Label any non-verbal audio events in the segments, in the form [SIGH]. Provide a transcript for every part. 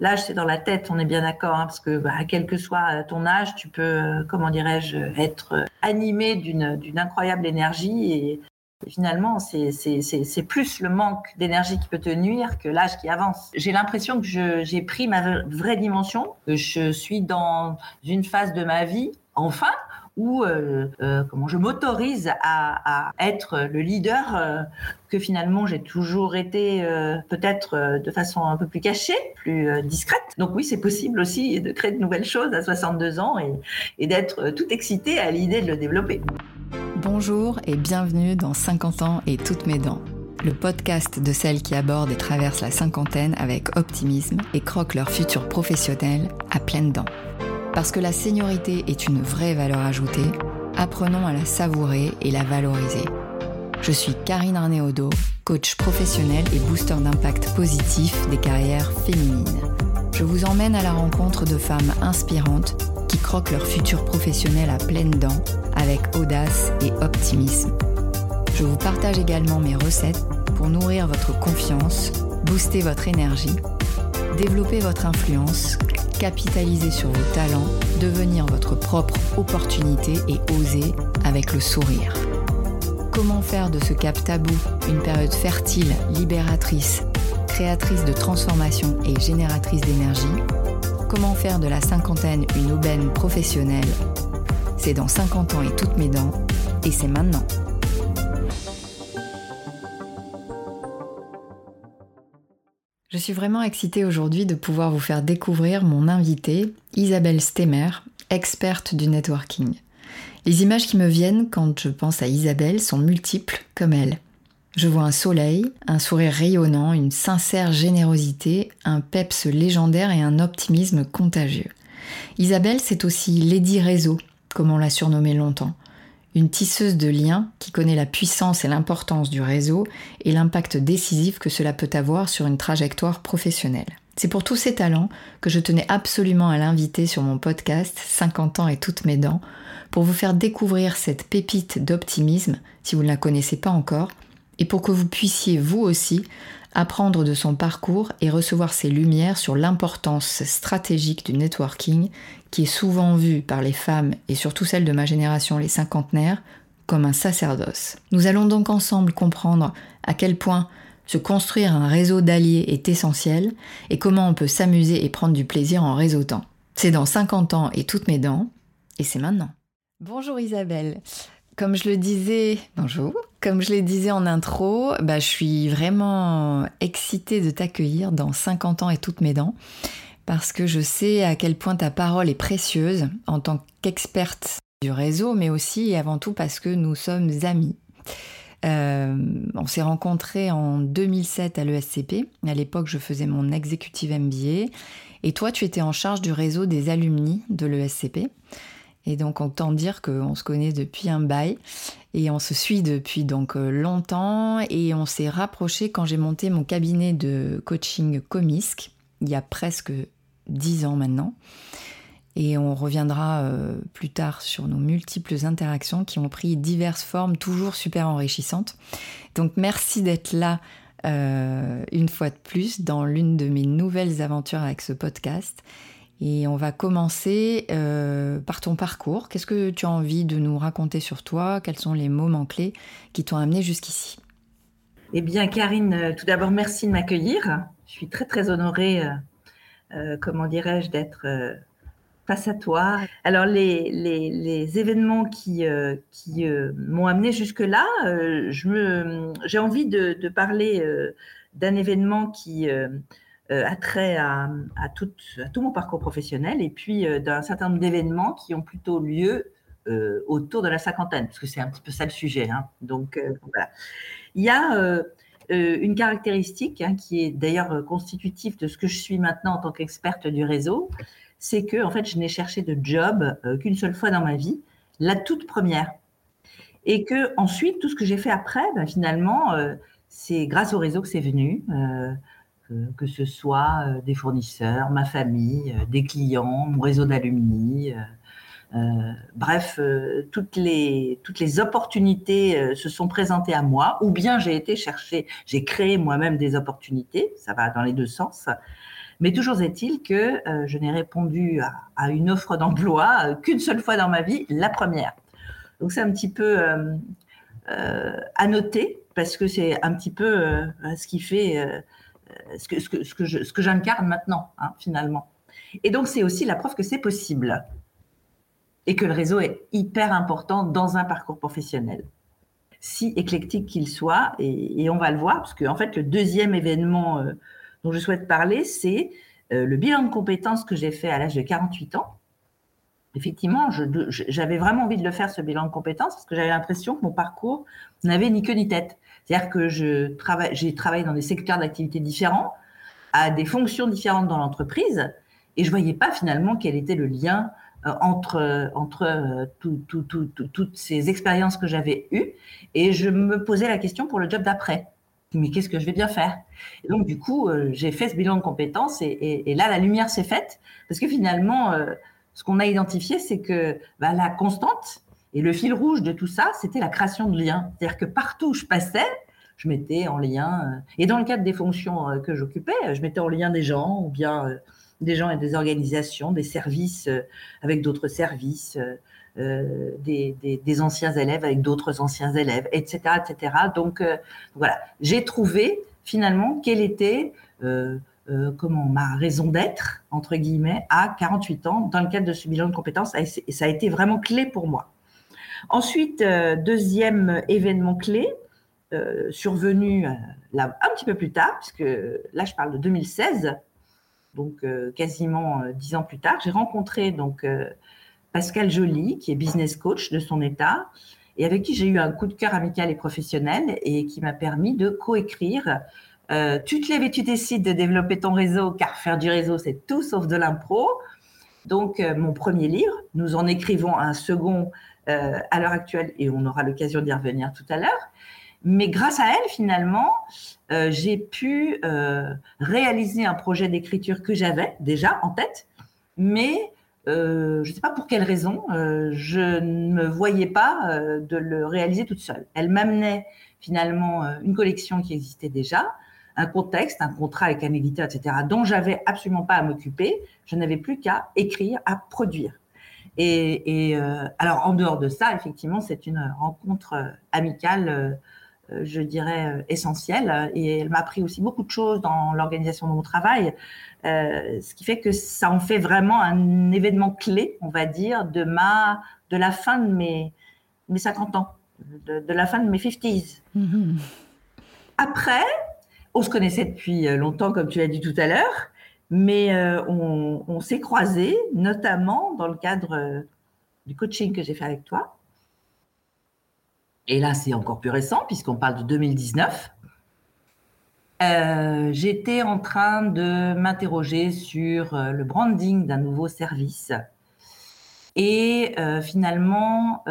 L'âge, c'est dans la tête, on est bien d'accord, hein, parce que bah, quel que soit ton âge, tu peux, comment dirais-je, être animé d'une incroyable énergie et finalement, c'est plus le manque d'énergie qui peut te nuire que l'âge qui avance. J'ai l'impression que j'ai pris ma vraie dimension, que je suis dans une phase de ma vie, enfin, où euh, euh, comment je m'autorise à, être le leader euh, que finalement j'ai toujours été peut-être de façon un peu plus cachée, plus discrète. Donc oui, c'est possible aussi de créer de nouvelles choses à 62 ans et, d'être tout excité à l'idée de le développer. Bonjour et bienvenue dans 50 ans et toutes mes dents, le podcast de celles qui abordent et traversent la cinquantaine avec optimisme et croquent leur futur professionnel à pleines dents. Parce que la seniorité est une vraie valeur ajoutée, apprenons à la savourer et la valoriser. Je suis Karine Arnéodo, coach professionnel et booster d'impact positif des carrières féminines. Je vous emmène à la rencontre de femmes inspirantes qui croquent leur futur professionnel à pleines dents avec audace et optimisme. Je vous partage également mes recettes pour nourrir votre confiance, booster votre énergie, développer votre influence, capitaliser sur vos talents, devenir votre propre opportunité et oser avec le sourire. Comment faire de ce cap tabou une période fertile, libératrice, créatrice de transformation et génératrice d'énergie? Comment faire de la cinquantaine une aubaine professionnelle? C'est dans 50 ans et toutes mes dents, et c'est maintenant. Suis vraiment excitée aujourd'hui de pouvoir vous faire découvrir mon invitée, Isabelle Stemmer, experte du networking. Les images qui me viennent quand je pense à Isabelle sont multiples comme elle. Je vois un soleil, un sourire rayonnant, une sincère générosité, un peps légendaire et un optimisme contagieux. Isabelle, c'est aussi Lady Réseau, comme on l'a surnommée longtemps. Une tisseuse de liens qui connaît la puissance et l'importance du réseau et l'impact décisif que cela peut avoir sur une trajectoire professionnelle. C'est pour tous ces talents que je tenais absolument à l'inviter sur mon podcast 50 ans et toutes mes dents pour vous faire découvrir cette pépite d'optimisme si vous ne la connaissez pas encore et pour que vous puissiez vous aussi apprendre de son parcours et recevoir ses lumières sur l'importance stratégique du networking qui est souvent vu par les femmes et surtout celles de ma génération, les cinquantenaires, comme un sacerdoce. Nous allons donc ensemble comprendre à quel point se construire un réseau d'alliés est essentiel et comment on peut s'amuser et prendre du plaisir en réseautant. C'est dans 50 ans et toutes mes dents, et c'est maintenant. Bonjour Isabelle. Comme je le disais, bonjour. Comme je le disais en intro, bah, je suis vraiment excitée de t'accueillir dans 50 ans et toutes mes dents parce que je sais à quel point ta parole est précieuse en tant qu'experte du réseau, mais aussi et avant tout parce que nous sommes amis. Euh, on s'est rencontrés en 2007 à l'ESCP. À l'époque, je faisais mon executive MBA. Et toi, tu étais en charge du réseau des alumni de l'ESCP. Et donc autant dire qu'on se connaît depuis un bail et on se suit depuis donc euh, longtemps et on s'est rapproché quand j'ai monté mon cabinet de coaching Comisque il y a presque dix ans maintenant. Et on reviendra euh, plus tard sur nos multiples interactions qui ont pris diverses formes, toujours super enrichissantes. Donc merci d'être là euh, une fois de plus dans l'une de mes nouvelles aventures avec ce podcast. Et on va commencer euh, par ton parcours. Qu'est-ce que tu as envie de nous raconter sur toi? Quels sont les moments clés qui t'ont amené jusqu'ici? Eh bien, Karine, tout d'abord, merci de m'accueillir. Je suis très, très honorée, euh, comment dirais-je, d'être à toi. Alors, les, événements qui, qui m'ont amené jusque-là, j'ai envie de, parler d'un événement qui euh, attrait à, tout, mon parcours professionnel et puis euh, d'un certain nombre d'événements qui ont plutôt lieu euh, autour de la cinquantaine, parce que c'est un petit peu ça le sujet. Hein. Donc voilà. Il y a une caractéristique hein, qui est d'ailleurs constitutive de ce que je suis maintenant en tant qu'experte du réseau, c'est que en fait je n'ai cherché de job qu'une seule fois dans ma vie, la toute première, et que ensuite tout ce que j'ai fait après, ben, finalement, c'est grâce au réseau que c'est venu que ce soit euh, des fournisseurs, ma famille, euh, des clients, mon réseau d'alumni. Euh, bref, toutes, les, toutes les opportunités se sont présentées à moi, ou bien j'ai été chercher, j'ai créé moi-même des opportunités, ça va dans les deux sens. Mais toujours est-il que je n'ai répondu à, une offre d'emploi qu'une seule fois dans ma vie, la première. Donc c'est un petit peu à noter parce que c'est un petit peu ce qui fait ce que, ce ce que j'incarne maintenant, hein, finalement. Et donc, c'est aussi la preuve que c'est possible et que le réseau est hyper important dans un parcours professionnel, si éclectique qu'il soit. Et, on va le voir, parce qu'en en fait, le deuxième événement euh, dont je souhaite parler, c'est euh, le bilan de compétences que j'ai fait à l'âge de 48 ans. Effectivement, j'avais vraiment envie de le faire, ce bilan de compétences, parce que j'avais l'impression que mon parcours n'avait ni queue ni tête. C'est-à-dire que j'ai travaillé dans des secteurs d'activité différents, à des fonctions différentes dans l'entreprise, et je voyais pas finalement quel était le lien euh, entre, entre euh, toutes ces expériences que j'avais eues. Et je me posais la question pour le job d'après. Mais qu'est-ce que je vais bien faire? Et Donc, du coup, euh, j'ai fait ce bilan de compétences et, et, là, la lumière s'est faite. Parce que finalement, ce qu'on a identifié, c'est que bah, la constante et le fil rouge de tout ça, c'était la création de liens. C'est-à-dire que partout où je passais, je mettais en lien, et dans le cadre des fonctions que j'occupais, je mettais en lien des gens ou bien des gens et des organisations, des services euh, avec d'autres services, euh, euh, des, anciens élèves avec d'autres anciens élèves, etc. etc. Donc voilà, j'ai trouvé finalement quelle était comment ma raison d'être, entre guillemets, à 48 ans dans le cadre de ce bilan de compétences, et ça a été vraiment clé pour moi. Ensuite, deuxième événement clé, survenu là, un petit peu plus tard, puisque là je parle de 2016, donc euh, quasiment euh, dix ans plus tard, j'ai rencontré donc euh, Pascal Joly, qui est business coach de son état, et avec qui j'ai eu un coup de cœur amical et professionnel, et qui m'a permis de coécrire Tu te lèves et tu décides de développer ton réseau, car faire du réseau, c'est tout sauf de l'impro. Donc, mon premier livre, nous en écrivons un second à l'heure actuelle, et on aura l'occasion d'y revenir tout à l'heure. Mais grâce à elle, finalement, euh, j'ai pu euh, réaliser un projet d'écriture que j'avais déjà en tête, mais euh, je ne sais pas pour quelle raison, je ne me voyais pas de le réaliser toute seule. Elle m'amenait finalement une collection qui existait déjà, un contexte, un contrat avec un éditeur, etc., dont j'avais absolument pas à m'occuper. Je n'avais plus qu'à écrire, à produire. Et, alors, en dehors de ça, effectivement, c'est une rencontre amicale je dirais, euh, essentielle. Et elle m'a appris aussi beaucoup de choses dans l'organisation de mon travail, euh, ce qui fait que ça en fait vraiment un événement clé, on va dire, de, ma, de la fin de mes, mes 50 ans, de, la fin de mes 50s. Mm-hmm. Après, on se connaissait depuis longtemps, comme tu l'as dit tout à l'heure, mais on, on s'est croisés, notamment dans le cadre du coaching que j'ai fait avec toi. Et là, c'est encore plus récent, puisqu'on parle de 2019. Euh, j'étais en train de m'interroger sur euh, le branding d'un nouveau service. Et euh, finalement,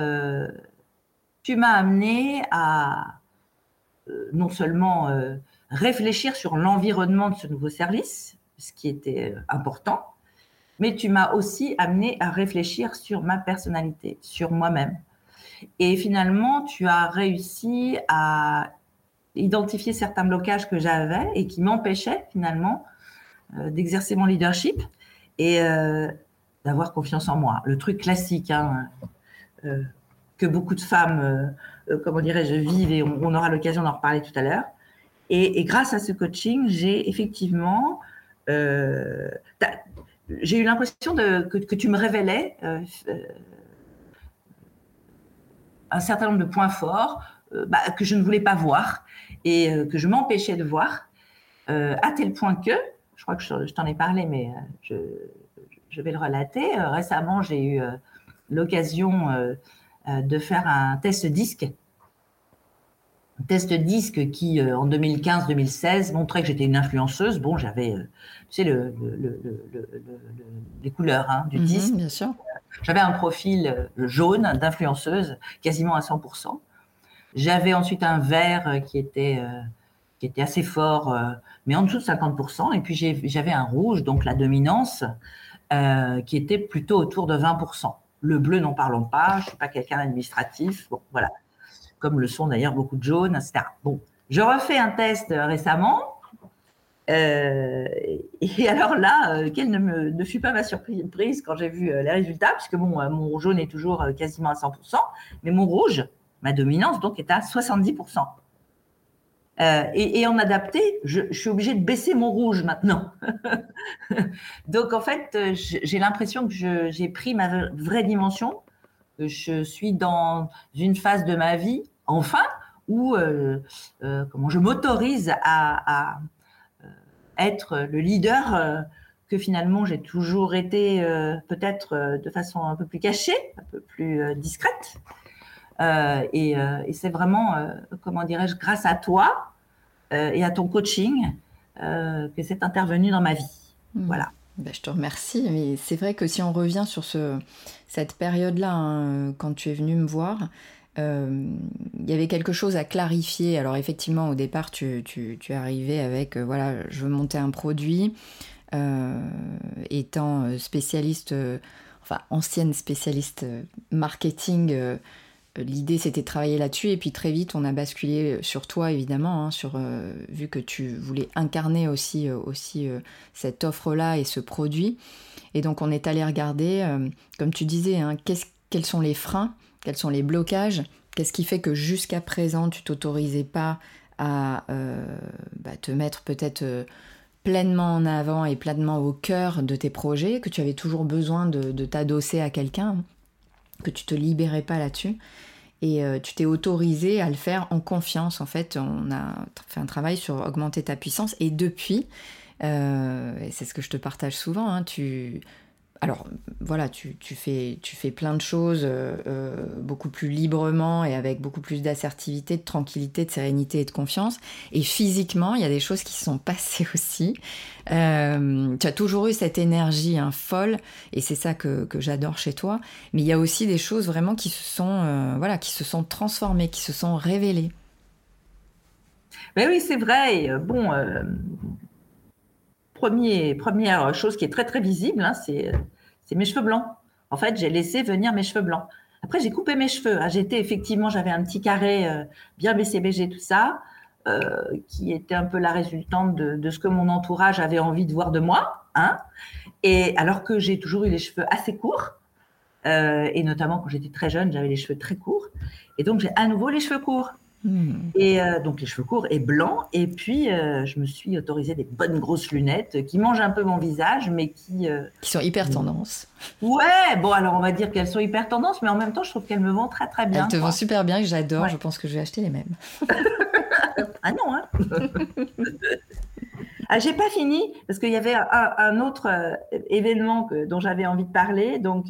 tu m'as amené à non seulement réfléchir sur l'environnement de ce nouveau service, ce qui était important, mais tu m'as aussi amené à réfléchir sur ma personnalité, sur moi-même, et finalement, tu as réussi à identifier certains blocages que j'avais et qui m'empêchaient finalement euh, d'exercer mon leadership et euh, d'avoir confiance en moi. Le truc classique hein, euh, que beaucoup de femmes, comment dirais-je, vivent et on, aura l'occasion d'en reparler tout à l'heure. Et, grâce à ce coaching, j'ai effectivement j'ai eu l'impression que, que, tu me révélais un certain nombre de points forts euh, bah, que je ne voulais pas voir et euh, que je m'empêchais de voir, euh, à tel point que, je crois que je, t'en ai parlé, mais je, je, vais le relater. récemment, j'ai eu l'occasion de faire un test disque. Test disque qui, en 2015-2016, montrait que j'étais une influenceuse. Bon, j'avais, tu sais, le, les couleurs hein, du mhm, disque. Bien sûr. J'avais un profil euh, jaune d'influenceuse, quasiment à 100%. J'avais ensuite un vert euh, qui était, euh, qui était assez fort, mais en dessous de 50%. Et puis j'avais un rouge, donc la dominance, qui était plutôt autour de 20%. Le bleu, n'en parlons pas. Je ne suis pas quelqu'un d'administratif. Bon, voilà. Comme le sont d'ailleurs beaucoup de jaunes, etc. Bon, je refais un test récemment et alors là, quelle ne, me, fut pas ma surprise quand j'ai vu les résultats, puisque bon, mon jaune est toujours quasiment à 100%, mais mon rouge, ma dominance, donc, est à 70%. Euh, et, en adapté, je, suis obligée de baisser mon rouge maintenant. [LAUGHS] Donc en fait, euh, j'ai l'impression que j'ai pris ma vraie dimension. Je suis dans une phase de ma vie, enfin, où euh, comment je m'autorise à, être le leader que finalement j'ai toujours été peut-être de façon un peu plus cachée, un peu plus discrète. et, et c'est vraiment, comment dirais-je, grâce à toi, euh, et à ton coaching euh, que c'est intervenu dans ma vie. Hmm. Voilà. Ben, je te remercie. Mais c'est vrai que si on revient sur ce, cette période-là, hein, quand tu es venu me voir, euh, il y avait quelque chose à clarifier. Alors effectivement, au départ, tu, tu, tu arrivé avec, voilà, je veux monter un produit. étant spécialiste, enfin ancienne spécialiste marketing l'idée c'était de travailler là-dessus et puis très vite on a basculé sur toi évidemment, hein, sur, euh, vu que tu voulais incarner aussi, euh, aussi euh, cette offre-là et ce produit. Et donc on est allé regarder, comme tu disais, hein, quels sont les freins, quels sont les blocages, qu'est-ce qui fait que jusqu'à présent tu t'autorisais pas à bah, te mettre peut-être pleinement en avant et pleinement au cœur de tes projets, que tu avais toujours besoin de, t'adosser à quelqu'un, que tu te libérais pas là-dessus? Et euh, tu t'es autorisé à le faire en confiance. En fait, on a fait un travail sur augmenter ta puissance. Et depuis, euh, et c'est ce que je te partage souvent, hein, tu, alors voilà, tu, fais, tu plein de choses euh, euh, beaucoup plus librement et avec beaucoup plus d'assertivité, de tranquillité, de sérénité et de confiance. Et physiquement, il y a des choses qui sont [LAUGHS] passées aussi. Euh, tu as toujours eu cette énergie hein, folle et c'est ça que, j'adore chez toi. Mais il y a aussi des choses vraiment qui se sont, voilà, qui se sont transformées, qui se sont révélées. Oui, c'est vrai. bon, première chose qui est très visible, hein, c'est, mes cheveux blancs. En fait, j'ai laissé venir mes cheveux blancs. Après, j'ai coupé mes cheveux. Hein. J'étais effectivement, j'avais un petit carré euh, bien BCBG, tout ça, euh, qui était un peu la résultante de, ce que mon entourage avait envie de voir de moi. Hein. Et alors que j'ai toujours eu les cheveux assez courts, euh, et notamment quand j'étais très jeune, j'avais les cheveux très courts. Et donc, j'ai à nouveau les cheveux courts. Hmm. Et euh, donc les cheveux courts et blancs. Et puis euh, je me suis autorisé des bonnes grosses lunettes qui mangent un peu mon visage, mais qui euh, qui sont hyper tendance. Ouais, bon alors on va dire qu'elles sont hyper tendance, mais en même temps je trouve qu'elles me vont très très bien. Elles te vont super bien, j'adore. Je pense que je vais acheter les mêmes. [LAUGHS] ah non hein. [LAUGHS] ah, j'ai pas fini parce qu'il y avait un, autre événement que, dont j'avais envie de parler, donc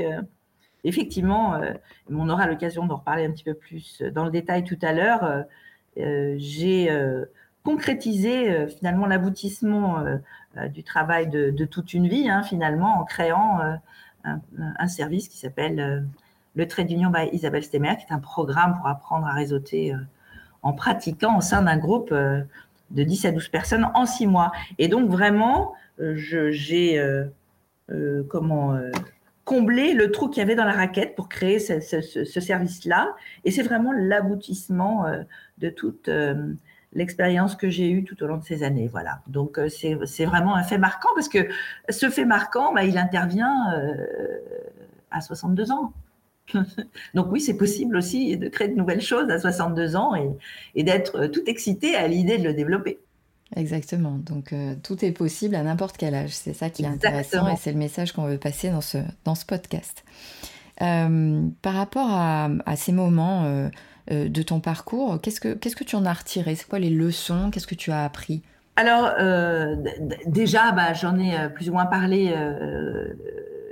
effectivement, euh, on aura l'occasion d'en reparler un petit peu plus dans le détail tout à l'heure. Euh, euh, j'ai concrétisé finalement l'aboutissement du travail de, toute une vie, hein, finalement, en créant un, service qui s'appelle le Trade d'Union by Isabelle Stemmer, qui est un programme pour apprendre à réseauter en pratiquant au sein d'un groupe de 10 à 12 personnes en 6 mois. Et donc, vraiment, j'ai comment combler le trou qu'il y avait dans la raquette pour créer ce, service-là. Et c'est vraiment l'aboutissement euh, de toute euh, l'expérience que j'ai eue tout au long de ces années. Voilà. Donc euh, c'est vraiment un fait marquant parce que ce fait marquant, bah, il intervient à 62 ans. [LAUGHS] Donc oui, c'est possible aussi de créer de nouvelles choses à 62 ans et, et d'être tout excité à l'idée de le développer. Exactement. Donc euh, tout est possible à n'importe quel âge. C'est ça qui est intéressant et c'est le message qu'on veut passer dans ce, dans ce podcast. Euh, par rapport à, ces moments euh, de ton parcours, qu'est-ce que, qu'est-ce que tu en as retiré? C'est quoi les leçons? Qu'est-ce que tu as appris? Alors déjà, bah, j'en ai plus ou moins parlé.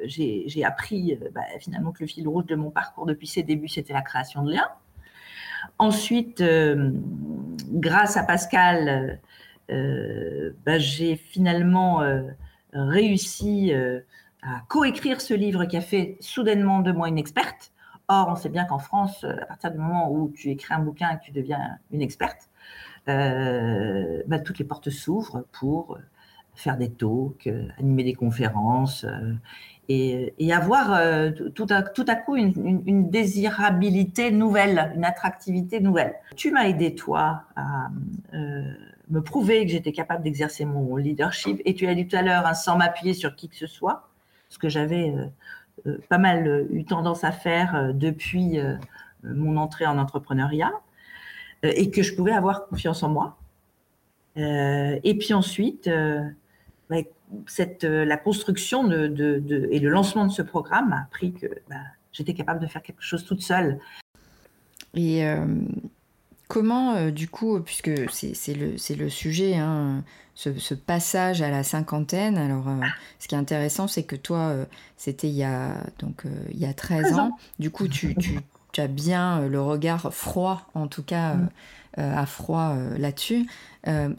J'ai, appris bah, finalement que le fil rouge de mon parcours depuis ses débuts, c'était la création de liens. Ensuite, grâce à Pascal, bah, j'ai finalement euh, réussi euh, à coécrire ce livre qui a fait soudainement de moi une experte. Or, on sait bien qu'en France, à partir du moment où tu écris un bouquin et que tu deviens une experte, bah, toutes les portes s'ouvrent pour faire des talks, animer des conférences et, avoir tout, à, tout, à, coup une, une, désirabilité nouvelle, une attractivité nouvelle. Tu m'as aidé, toi, à me prouver que j'étais capable d'exercer mon leadership. Et tu as dit tout à l'heure, hein, sans m'appuyer sur qui que ce soit, ce que j'avais pas mal eu tendance à faire depuis mon entrée en entrepreneuriat, et que je pouvais avoir confiance en moi. et puis ensuite, bah, la construction de, et le lancement de ce programme a appris que bah, j'étais capable de faire quelque chose toute seule. Et Comment, euh, du coup, puisque c'est le, le, sujet, hein, ce, passage à la cinquantaine, alors euh, ce qui est intéressant, c'est que toi, euh, c'était il, y a, donc, il y a 13 ans. Du coup, tu, tu, tu, as bien le regard froid, en tout cas, mm. à froid là-dessus.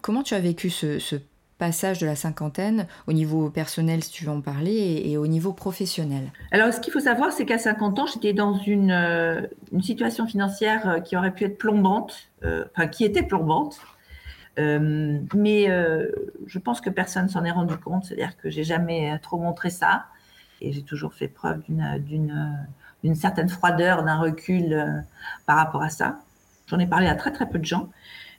comment tu as vécu ce, ce passage de la cinquantaine au niveau personnel, si tu veux en parler, et, au niveau professionnel Alors, ce qu'il faut savoir, c'est qu'à 50 ans, j'étais dans une, euh, situation financière euh, qui aurait pu être plombante, euh, enfin, qui était plombante. mais je pense que personne s'en est rendu compte, c'est-à-dire que j'ai jamais trop montré ça, et j'ai toujours fait preuve d'une certaine froideur, d'un recul par rapport à ça. J'en ai parlé à très très peu de gens.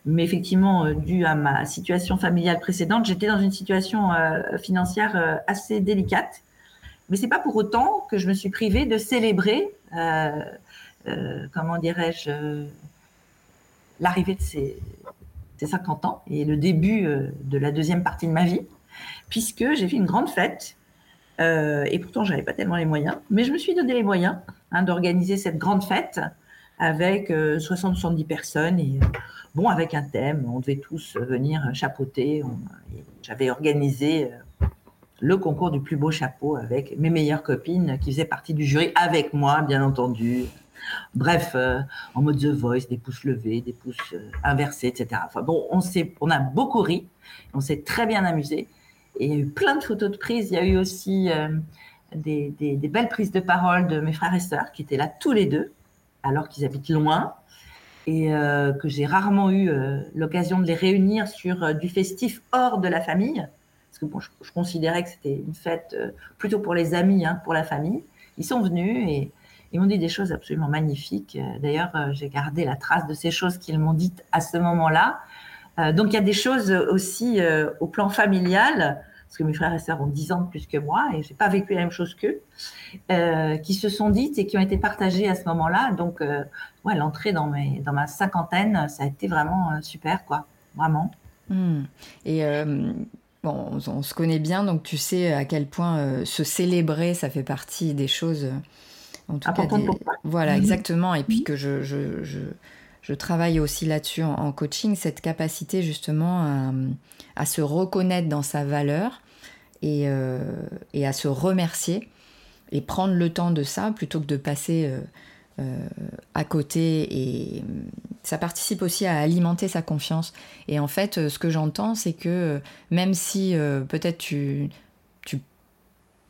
Mais effectivement, euh, dû à ma situation familiale précédente, j'étais dans une situation euh, financière euh, assez délicate. Mais c'est pas pour autant que je me suis privée de célébrer, comment dirais-je, l'arrivée de ces, 50 ans et le début de la deuxième partie de ma vie, puisque j'ai fait une grande fête. et pourtant, j'avais pas tellement les moyens, mais je me suis donné les moyens hein, d'organiser cette grande fête avec 60-70 personnes et bon, avec un thème, on devait tous venir chapeauter. J'avais organisé euh, le concours du plus beau chapeau avec mes meilleures copines qui faisaient partie du jury avec moi, bien entendu. Bref, euh, en mode The Voice, des pouces levés, des pouces euh, inversés, etc. Enfin bon, on, a beaucoup ri, on s'est très bien amusé. Et il y a eu plein de photos de prises. Il y a eu aussi des, belles prises de parole de mes frères et sœurs qui étaient là tous les deux, alors qu'ils habitent loin et euh, que j'ai rarement eu euh, l'occasion de les réunir sur euh, du festif hors de la famille, parce que bon, je, considérais que c'était une fête plutôt pour les amis, hein, pour la famille. Ils sont venus et ils m'ont dit des choses absolument magnifiques. D'ailleurs, j'ai gardé la trace de ces choses qu'ils m'ont dites à ce moment-là. donc, il y a des choses aussi au plan familial parce que mes frères et sœurs ont 10 ans de plus que moi et j'ai pas vécu la même chose qu'eux, euh, qui se sont dites et qui ont été partagées à ce moment-là. Donc, euh, ouais, l'entrée dans, mes, dans ma cinquantaine, ça a été vraiment euh, super, quoi, vraiment. Hmm. Et bon, on, se connaît bien, donc tu sais à quel point se célébrer, ça fait partie des choses. En tout cas, voilà, mhm. exactement. Et puis mhm. que je, je, je, je travaille aussi là-dessus en, coaching, cette capacité justement à se reconnaître dans sa valeur euh, et, à se remercier et prendre le temps de ça plutôt que de passer euh, euh, à côté. Et ça participe aussi à alimenter sa confiance. Et en fait, ce que j'entends, c'est que même si peut-être tu, tu,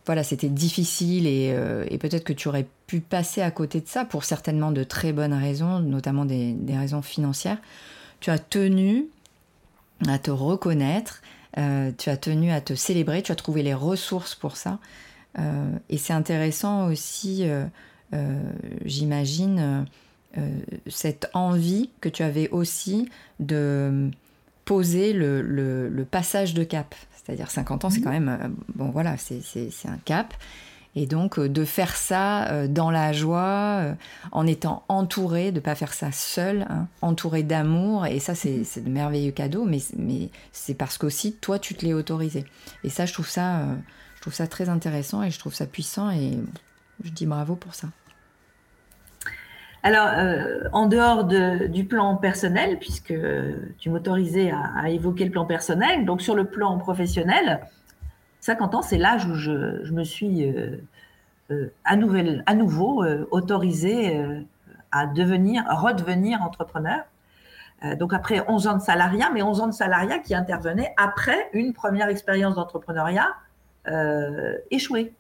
voilà, c'était difficile et, peut-être que tu aurais pu passer à côté de ça pour certainement de très bonnes raisons, notamment des raisons financières, tu as tenu à te reconnaître, euh, tu as tenu à te célébrer, tu as trouvé les ressources pour ça. Euh, et c'est intéressant aussi, euh, j'imagine, cette envie que tu avais aussi de poser le, passage de cap. C'est-à-dire 50 ans, c'est mmh. quand même, bon voilà, c'est un cap. Et donc euh, de faire ça euh, dans la joie, euh, en étant entouré, de ne pas faire ça seul, hein, entouré d'amour. Et ça, c'est de merveilleux cadeaux, mais, c'est parce qu'aussi, toi, tu te l'es autorisé. Et ça, je trouve ça, je trouve ça très intéressant et je trouve ça puissant et je dis bravo pour ça. Alors, en dehors du plan personnel, puisque tu m'autorisais à, évoquer le plan personnel, donc sur le plan professionnel, 50 ans, c'est l'âge où je, me suis euh, euh, à, nouveau euh, autorisée à devenir, redevenir entrepreneur. donc après 11 ans de salariat, mais 11 ans de salariat qui intervenaient après une première expérience d'entrepreneuriat échouée.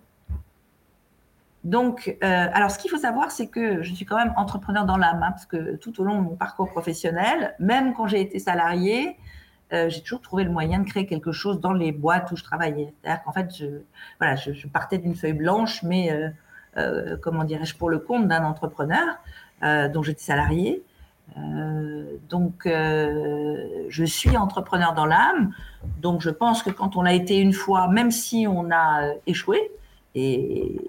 Donc, alors ce qu'il faut savoir, c'est que je suis quand même entrepreneur dans l'âme, hein, parce que tout au long de mon parcours professionnel, même quand j'ai été salarié, euh, j'ai toujours trouvé le moyen de créer quelque chose dans les boîtes où je travaillais. C'est-à-dire qu'en fait, je, voilà, je, partais d'une feuille blanche, mais euh, euh, comment dirais-je, pour le compte d'un entrepreneur dont j'étais salarié. donc, je suis entrepreneur dans l'âme. Donc, je pense que quand on l'a été une fois, même si on a échoué, et,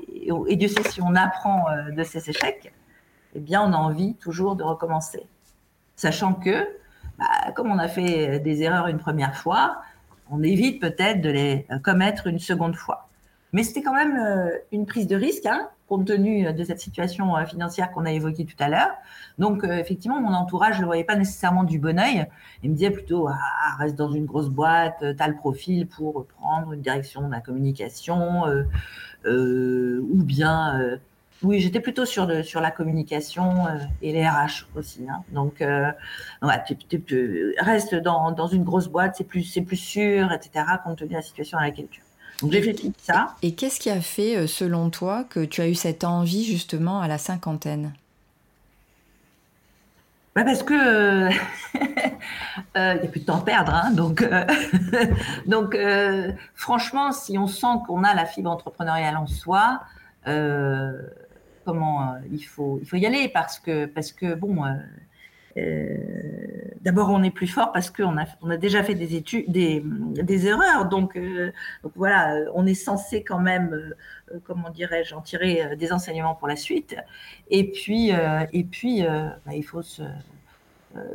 et, Dieu sait si on apprend de ces échecs, eh bien, on a envie toujours de recommencer. Sachant que, bah, comme on a fait des erreurs une première fois, on évite peut-être de les commettre une seconde fois. Mais c'était quand même euh, une prise de risque, hein, compte tenu de cette situation euh, financière qu'on a évoquée tout à l'heure. Donc, euh, effectivement, mon entourage ne le voyait pas nécessairement du bon oeil. Il me disait plutôt, ah, reste dans une grosse boîte, tu as le profil pour prendre une direction de la communication, ou bien oui, j'étais plutôt sur, sur la communication euh, et les RH aussi. Hein. Donc, euh, tu, restes dans, dans, une grosse boîte, c'est plus, plus sûr, etc., compte tenu de la situation dans laquelle tu es. Donc, j'ai fait tout ça. Et qu'est-ce qui a fait, euh, selon toi, que tu as eu cette envie, justement, à la cinquantaine? Bah parce que [LAUGHS] il n'y a plus de temps à perdre, hein, donc [LAUGHS] donc franchement, si on sent qu'on a la fibre entrepreneuriale en soi, euh, il faut il faut y aller parce que parce que bon euh, euh, d'abord on est plus fort parce qu'on a on a déjà fait des études des, des erreurs. Donc, donc voilà on est censé quand même comment dirais-je en tirer des enseignements pour la suite. Et puis et puis bah, il faut se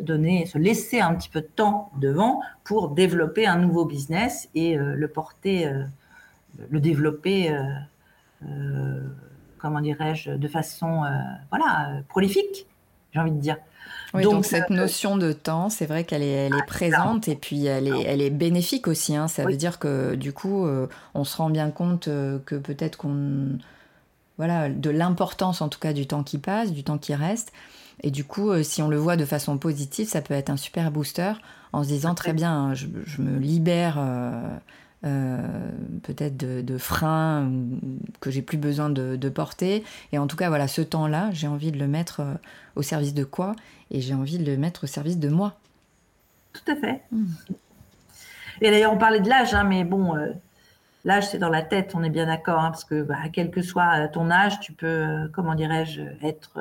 donner, se laisser un petit peu de temps devant pour développer un nouveau business et le porter, le développer comment dirais-je, de façon euh, voilà, prolifique, j'ai envie de dire. donc, cette euh, notion de temps, c'est vrai qu'elle est, elle est présente et puis elle est, elle est bénéfique aussi. Hein. Ça veut dire que du coup, euh, on se rend bien compte que peut-être qu'on. Voilà, de l'importance en tout cas du temps qui passe, du temps qui reste. Et du coup, si on le voit de façon positive, ça peut être un super booster en se disant très bien, je, je me libère euh, peut-être de, freins que j'ai plus besoin de, porter. Et en tout cas, voilà, ce temps-là, j'ai envie de le mettre euh, au service de quoi? Et j'ai envie de le mettre au service de moi. Tout à fait. Hmm. Et d'ailleurs, on parlait de l'âge, hein, mais bon, euh, l'âge, c'est dans la tête, on est bien d'accord, hein, parce que bah, quel que soit ton âge, tu peux, comment dirais-je, être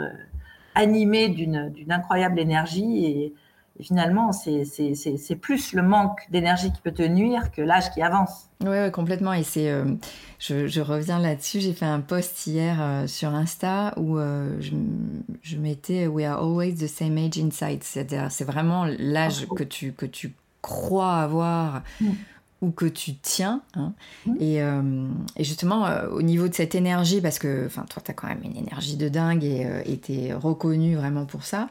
animé d'une incroyable énergie et et finalement, c'est plus le manque d'énergie qui peut te nuire que l'âge qui avance. Oui, complètement. Et c'est, euh, je, reviens là-dessus. J'ai fait un post hier euh, sur Insta où euh, je, je, mettais We are always the same age inside. C'est-à-dire, c'est vraiment l'âge que tu, que tu crois avoir. Mm. ou que tu tiens. Hein. Mm. Et, et, justement, au niveau de cette énergie, parce que toi, tu as quand même une énergie de dingue et tu es reconnu vraiment pour ça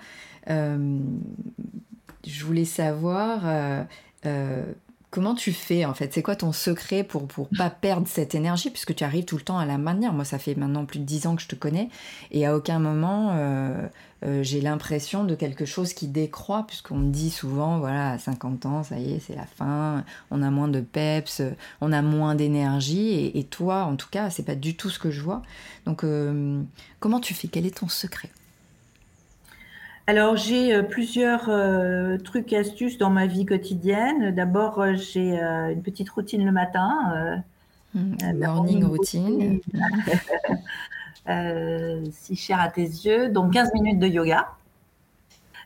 je voulais savoir euh, euh, comment tu fais en fait? C'est quoi ton secret pour pour pas perdre cette énergie puisque tu arrives tout le temps à la maintenir? Moi, ça fait maintenant plus de dix ans que je te connais et à aucun moment euh, j'ai l'impression de quelque chose qui décroît puisqu'on me dit souvent voilà à 50 ans ça y est c'est la fin, on a moins de peps, on a moins d'énergie et, et, toi en tout cas c'est pas du tout ce que je vois. Donc comment tu fais? Quel est ton secret? Alors, j'ai euh, plusieurs euh, trucs et astuces dans ma vie quotidienne. D'abord, euh, j'ai une petite routine le matin. Mmh, morning routine. [LAUGHS] si cher à tes yeux. Donc, 15 minutes de yoga.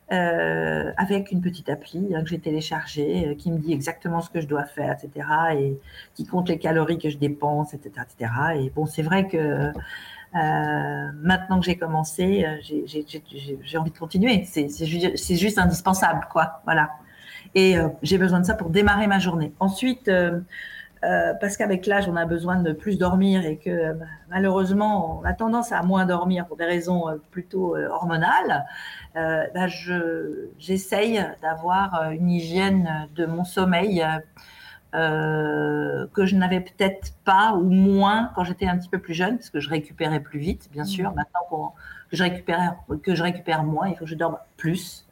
avec une petite appli hein, que j'ai téléchargée qui me dit exactement ce que je dois faire, etc. et qui compte les calories que je dépense, etc. etc. Et bon, c'est vrai que maintenant que j'ai commencé, euh, j'ai envie de continuer. C'est juste indispensable, quoi. Voilà. Et euh, j'ai besoin de ça pour démarrer ma journée. Ensuite, parce qu'avec l'âge, on a besoin de plus dormir et que malheureusement, on a tendance à moins dormir pour des raisons plutôt hormonales. Bah, j'essaye d'avoir une hygiène de mon sommeil euh, que je n'avais peut-être pas ou moins quand j'étais un petit peu plus jeune, parce que je récupérais plus vite, bien sûr. Mmh. Maintenant que je récupère, que je récupère moins, il faut que je dorme plus.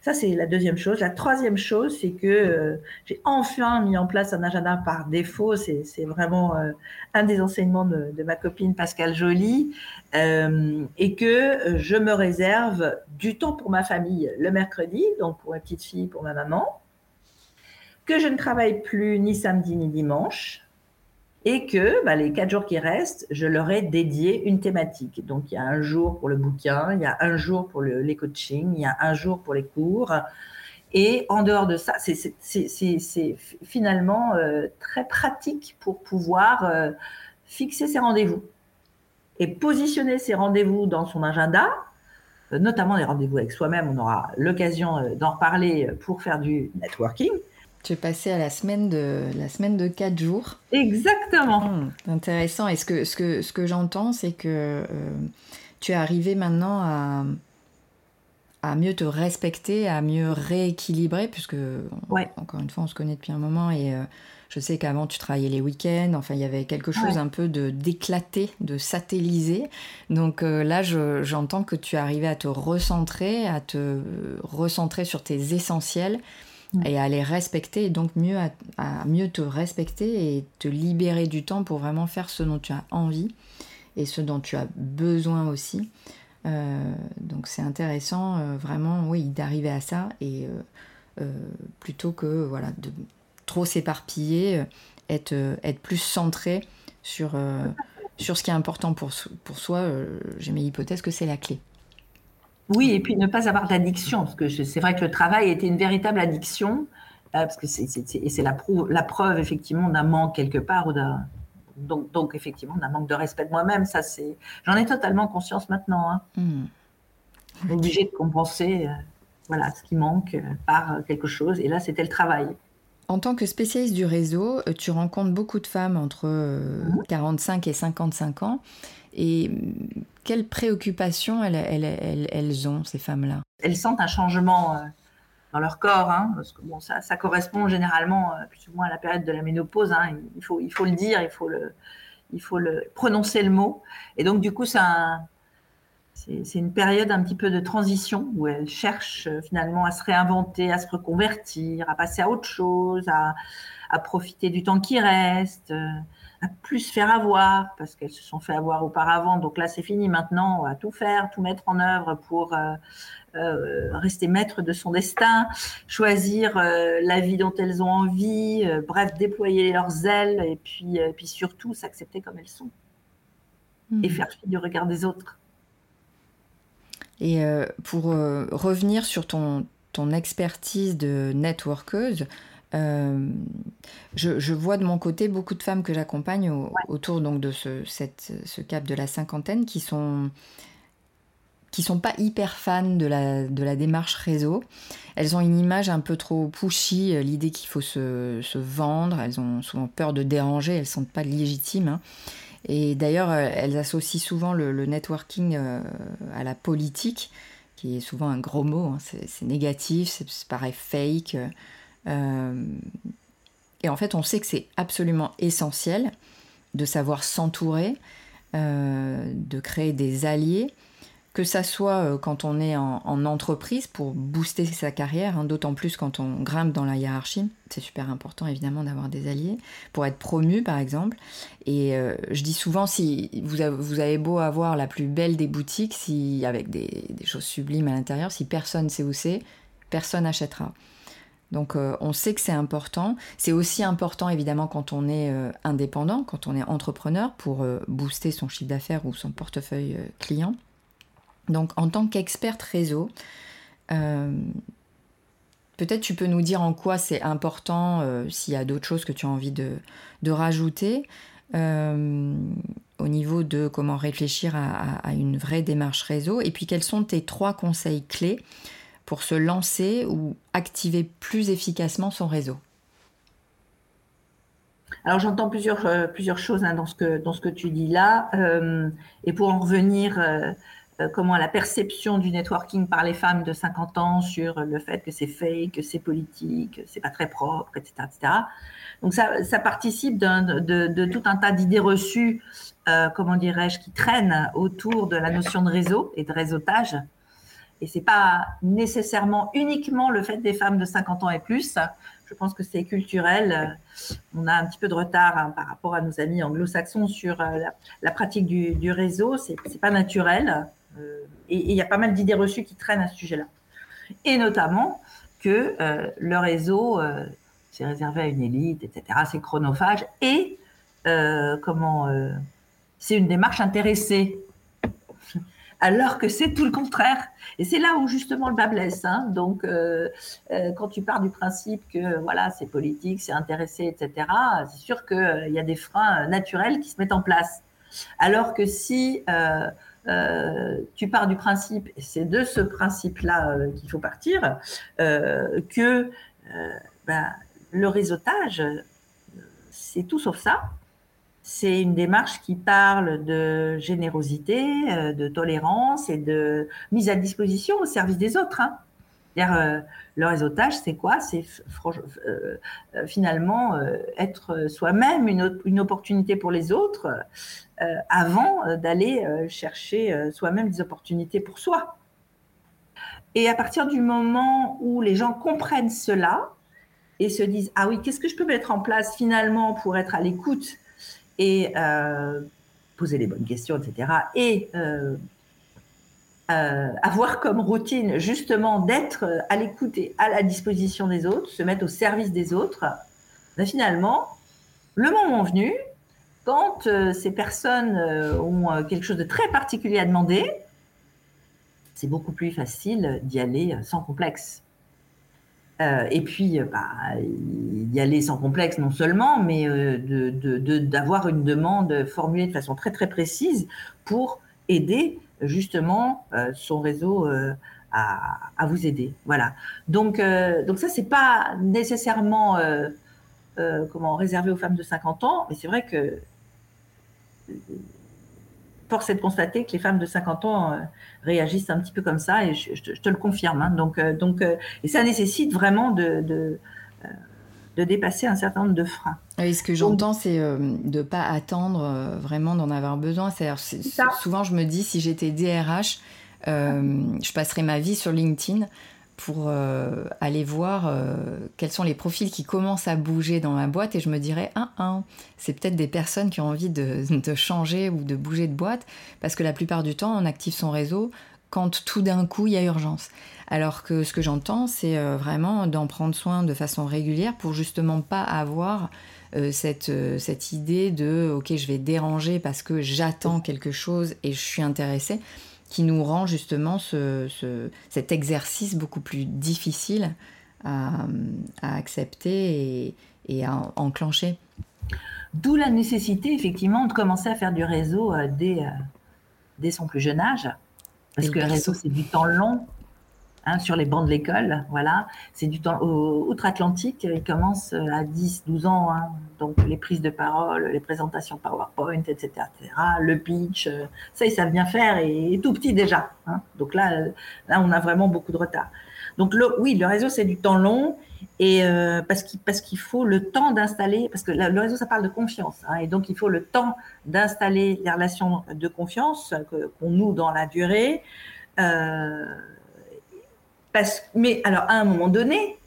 Ça, c'est la deuxième chose. La troisième chose, c'est que euh, j'ai enfin mis en place un agenda par défaut. C'est vraiment euh, un des enseignements de, de, ma copine Pascal Joly. et que je me réserve du temps pour ma famille le mercredi, donc pour ma petite fille, pour ma maman que je ne travaille plus ni samedi ni dimanche, et que bah, les quatre jours qui restent, je leur ai dédié une thématique. Donc, il y a un jour pour le bouquin, il y a un jour pour les coachings, il y a un jour pour les cours. Et en dehors de ça, c'est finalement euh, très pratique pour pouvoir euh, fixer ses rendez-vous et positionner ses rendez-vous dans son agenda, euh, notamment les rendez-vous avec soi-même. On aura l'occasion d'en reparler pour faire du networking. Tu es passé à la semaine de la semaine de 4 jours. Exactement. Hum, intéressant. Et ce que, ce que, ce que j'entends, c'est que tu es arrivé maintenant à à mieux te respecter, à mieux rééquilibrer, puisque, encore une fois, on se connaît depuis un moment et euh, je sais qu'avant, tu travaillais les week-ends, enfin, il y avait quelque chose un peu de d'éclaté, de satellisé. Donc euh, là, j'entends que tu arrivais à te recentrer, à te recentrer sur tes essentiels et à les respecter, et donc mieux à, à, mieux te respecter et te libérer du temps pour vraiment faire ce dont tu as envie et ce dont tu as besoin aussi. Euh, donc c'est intéressant euh, vraiment oui, d'arriver à ça et euh, plutôt que voilà, de trop s'éparpiller, être, être plus centré sur, sur ce qui est important pour, pour soi. J'ai mes hypothèses que c'est la clé. Oui, et puis ne pas avoir d'addiction, parce que c'est vrai que le travail était une véritable addiction, parce que c'est la, la preuve effectivement d'un manque quelque part ou d'un donc, donc effectivement, d'un manque de respect de moi-même, ça c'est, j'en ai totalement conscience maintenant. Hein. Obligé de compenser, euh, voilà, ce qui manque euh, par quelque chose. Et là, c'était le travail. En tant que spécialiste du réseau, euh, tu rencontres beaucoup de femmes entre 45 mhm. et 55 ans. Et quelles préoccupations elles, elles, ont, ces femmes-là? Elles sentent un changement dans leur corps, hein, parce que bon, ça, correspond généralement euh, plus ou moins à la période de la ménopause. Hein, il, faut, le dire, il faut le, il faut le prononcer le mot. Et donc, du coup, c'est une période un petit peu de transition où elles cherchent euh, finalement à se réinventer, à se reconvertir, à passer à autre chose, à, à profiter du temps qui reste, euh, à plus faire avoir parce qu'elles se sont fait avoir auparavant. Donc là, c'est fini. Maintenant, on va tout faire, tout mettre en œuvre pour euh, rester maître de son destin, choisir euh, la vie dont elles ont envie, euh, bref, déployer leurs ailes et puis, puis surtout s'accepter comme elles sont hmm. et faire fi du regard des autres. Et pour revenir sur ton, ton expertise de networkeuse, je, vois de mon côté beaucoup de femmes que j'accompagne autour donc de ce, cette, ce cap de la cinquantaine qui sont qui sont pas hyper fans de la, de la démarche réseau. Elles ont une image un peu trop pushy, euh, l'idée qu'il faut se, se, vendre, elles ont souvent peur de déranger, elles ne sont pas légitimes. Hein. Et d'ailleurs, euh, elles associent souvent le, networking euh, à la politique, qui est souvent un gros mot, hein. c'est négatif, c'est pareil fake. Et en fait, on sait que c'est absolument essentiel de savoir s'entourer, de créer des alliés que ça soit euh, quand on est en, entreprise pour booster sa carrière, hein, d'autant plus quand on grimpe dans la hiérarchie. C'est super important évidemment d'avoir des alliés pour être promu par exemple. Et euh, je dis souvent, si vous avez, beau avoir la plus belle des boutiques, si avec des, choses sublimes à l'intérieur, si personne sait où c'est, personne n'achètera. Donc euh, on sait que c'est important. C'est aussi important évidemment quand on est indépendant, quand on est entrepreneur pour booster son chiffre d'affaires ou son portefeuille client. Donc en tant qu'experte réseau, euh, peut-être tu peux nous dire en quoi c'est important, euh, s'il y a d'autres choses que tu as envie de, rajouter, euh, au niveau de comment réfléchir à, une vraie démarche réseau, et puis quels sont tes trois conseils clés pour se lancer ou activer plus efficacement son réseau alors j'entends plusieurs, plusieurs choses hein, dans, ce que, dans ce que tu dis là. et pour en revenir euh, comment la perception du networking par les femmes de 50 ans sur le fait que c'est fake, que c'est politique, que c'est pas très propre, etc., etc. Donc ça, ça participe de, tout un tas d'idées reçues, euh, comment dirais-je, qui traînent autour de la notion de réseau et de réseautage. Et c'est pas nécessairement uniquement le fait des femmes de 50 ans et plus. Je pense que c'est culturel. On a un petit peu de retard hein, par rapport à nos amis anglo-saxons sur euh, la, pratique du, réseau. C'est, c'est pas naturel. Euh, et il y a pas mal d'idées reçues qui traînent à ce sujet-là. Et notamment que euh, le réseau, c'est réservé à une élite, etc., c'est chronophage. Et comment c'est une démarche intéressée alors que c'est tout le contraire. Et c'est là où justement le bas blesse. Hein. Donc, euh, euh, quand tu pars du principe que voilà, c'est politique, c'est intéressé, etc., c'est sûr qu'il euh, y a des freins naturels qui se mettent en place. Alors que si tu pars du principe, et c'est de ce principe-là qu'il faut partir, que ben, le réseautage, c'est tout sauf ça. C'est une démarche qui parle de générosité, euh, de tolérance et de mise à disposition au service des autres. Hein. Euh, le réseautage, c'est quoi? C'est euh, finalement être soi-même une, une, opportunité pour les autres avant d'aller chercher soi-même des opportunités pour soi. Et à partir du moment où les gens comprennent cela et se disent ah oui, qu'est-ce que je peux mettre en place finalement pour être à l'écoute et euh, poser les bonnes questions, etc. Et euh, euh, avoir comme routine justement d'être à l'écoute et à la disposition des autres, se mettre au service des autres, ben, finalement, le moment venu, quand ces personnes ont quelque chose de très particulier à demander, c'est beaucoup plus facile d'y aller sans complexe. Euh, et puis, euh, bah, y aller sans complexe non seulement, mais euh, d'avoir une demande formulée de façon très très précise pour aider justement son réseau à, vous aider. Voilà. Donc, donc ça, c'est pas nécessairement comment réservé aux femmes de 50 ans, mais c'est vrai que force est de constater que les femmes de 50 ans euh, réagissent un petit peu comme ça, et je, te le confirme. Hein. Donc, euh, donc, euh, et ça nécessite vraiment de, de, dépasser un certain nombre de freins. Et ce que j'entends, c'est de ne pas attendre vraiment d'en avoir besoin. C'est souvent, je me dis, si j'étais DRH, je passerais ma vie sur LinkedIn pour euh, aller voir euh, quels sont les profils qui commencent à bouger dans ma boîte et je me dirais, un, un, c'est peut-être des personnes qui ont envie de, [LAUGHS] de, changer ou de bouger de boîte parce que la plupart du temps, on active son réseau quand tout d'un coup, il y a urgence. Alors que ce que j'entends, c'est euh, vraiment d'en prendre soin de façon régulière pour justement pas avoir cette, cette idée de, ok, je vais déranger parce que j'attends quelque chose et je suis intéressée qui nous rend justement ce, cet exercice beaucoup plus difficile à, accepter et, à enclencher. D'où la nécessité, effectivement, de commencer à faire du réseau euh, dès, euh, dès son plus jeune âge. Parce que le réseau, c'est du temps long. Hein, sur les bancs de l'école. Voilà, c'est du temps outre-Atlantique. Il commence à 10, 12 ans. Hein. donc les prises de parole, les présentations PowerPoint, etc.. Le pitch, euh, ça ils savent bien faire et, tout petit déjà. Hein. donc là, là, on a vraiment beaucoup de retard. Donc le, oui, le réseau c'est du temps long et euh, parce qu'il parce faut le temps d'installer parce que le réseau ça parle de confiance et donc il faut le temps d'installer les relations de confiance qu'on noue dans la durée. Euh, mais alors, à un moment donné,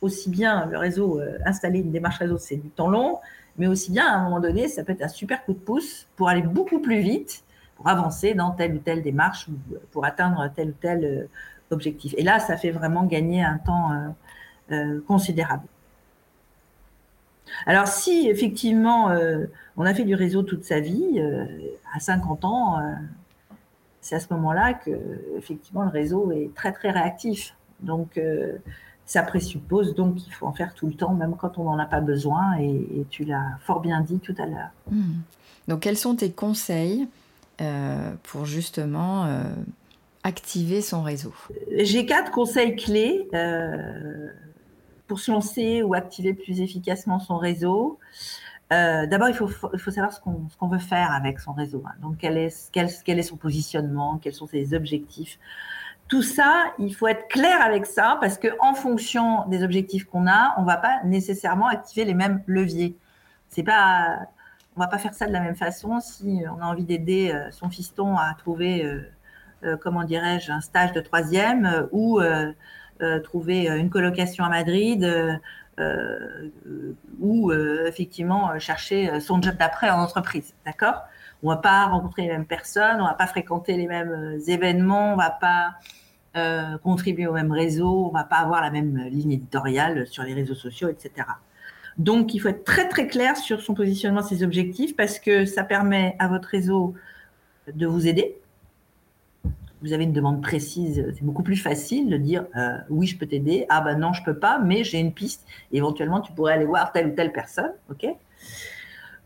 aussi bien le réseau, euh, installer une démarche réseau, c'est du temps long, mais aussi bien à un moment donné, ça peut être un super coup de pouce pour aller beaucoup plus vite, pour avancer dans telle ou telle démarche ou pour atteindre tel ou tel euh, objectif. Et là, ça fait vraiment gagner un temps euh, considérable. Alors, si effectivement on a fait du réseau toute sa vie, à 50 ans, c'est à ce moment-là que effectivement le réseau est très très réactif. Donc euh, ça présuppose donc qu'il faut en faire tout le temps, même quand on n'en a pas besoin. Et, tu l'as fort bien dit tout à l'heure. Hmm. Donc quels sont tes conseils euh, pour justement euh, activer son réseau? J'ai quatre conseils clés pour se lancer ou activer plus efficacement son réseau. Euh, d'abord, il faut, savoir ce qu'on veut faire avec son réseau. Hein. Donc, quel est, son positionnement, quels sont ses objectifs. Tout ça, il faut être clair avec ça parce que en fonction des objectifs qu'on a, on ne va pas nécessairement activer les mêmes leviers. C'est pas, on va pas faire ça de la même façon si on a envie d'aider euh, son fiston à trouver, euh, comment dirais-je, un stage de troisième ou trouver une colocation à Madrid ou euh, effectivement chercher son job d'après en entreprise. D'accord? On va pas rencontrer les mêmes personnes, on va pas fréquenter les mêmes événements, on va pas contribuer au même réseau, on va pas avoir la même ligne éditoriale sur les réseaux sociaux, etc. Donc, il faut être très très clair sur son positionnement, ses objectifs, parce que ça permet à votre réseau de vous aider. Vous avez une demande précise, c'est beaucoup plus facile de dire euh, oui, je peux t'aider. Ah ben non, je peux pas, mais j'ai une piste. éventuellement, tu pourrais aller voir telle ou telle personne. Ok?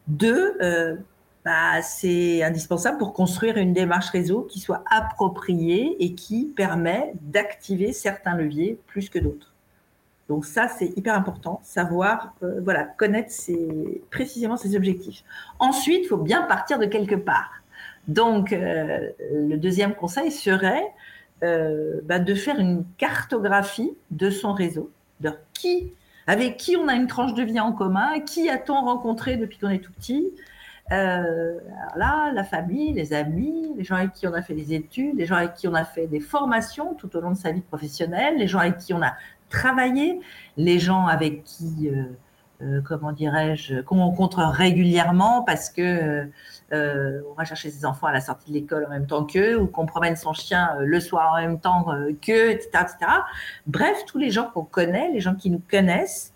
Deux, euh, bah, c'est indispensable pour construire une démarche réseau qui soit appropriée et qui permet d'activer certains leviers plus que d'autres. Donc ça, c'est hyper important, savoir, euh, voilà, connaître précisément ses objectifs. Ensuite, il faut bien partir de quelque part. Donc, euh, le deuxième conseil serait euh, bah, de faire une cartographie de son réseau, de qui, avec qui on a une tranche de vie en commun, qui a-t-on rencontré depuis qu'on est tout petit. là, la famille, les amis, les gens avec qui on a fait des études, les gens avec qui on a fait des formations tout au long de sa vie professionnelle, les gens avec qui on a travailler, les gens avec qui, euh, euh, comment dirais-je, qu'on rencontre régulièrement parce que euh, on va chercher ses enfants à la sortie de l'école en même temps qu'eux, ou qu'on promène son chien le soir en même temps qu'eux, etc., etc. Bref, tous les gens qu'on connaît, les gens qui nous connaissent,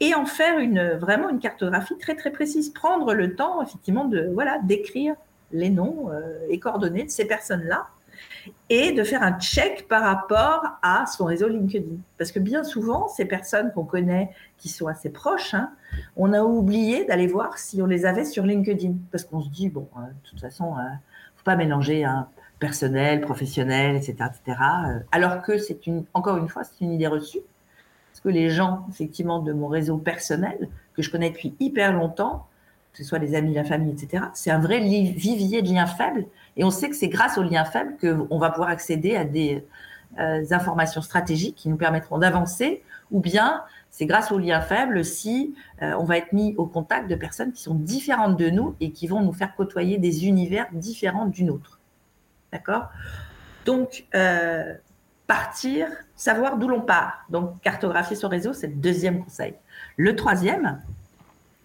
et en faire une, vraiment une cartographie très très précise. Prendre le temps, effectivement, de voilà d'écrire les noms et coordonnées de ces personnes-là et de faire un check par rapport à son réseau LinkedIn. Parce que bien souvent, ces personnes qu'on connaît, qui sont assez proches, hein, on a oublié d'aller voir si on les avait sur LinkedIn. Parce qu'on se dit, bon, euh, de toute façon, il euh, ne faut pas mélanger hein, personnel, professionnel, etc. etc. Euh, alors que c'est encore une fois, c'est une idée reçue. Parce que les gens, effectivement, de mon réseau personnel, que je connais depuis hyper longtemps, que ce soit les amis, la famille, etc., c'est un vrai vivier de liens faibles et on sait que c'est grâce aux liens faibles qu'on va pouvoir accéder à des euh, informations stratégiques qui nous permettront d'avancer, ou bien c'est grâce aux liens faibles si euh, on va être mis au contact de personnes qui sont différentes de nous et qui vont nous faire côtoyer des univers différents d'une autre. D'accord? Donc, euh, partir, savoir d'où l'on part. Donc, cartographier son réseau, c'est le deuxième conseil. Le troisième,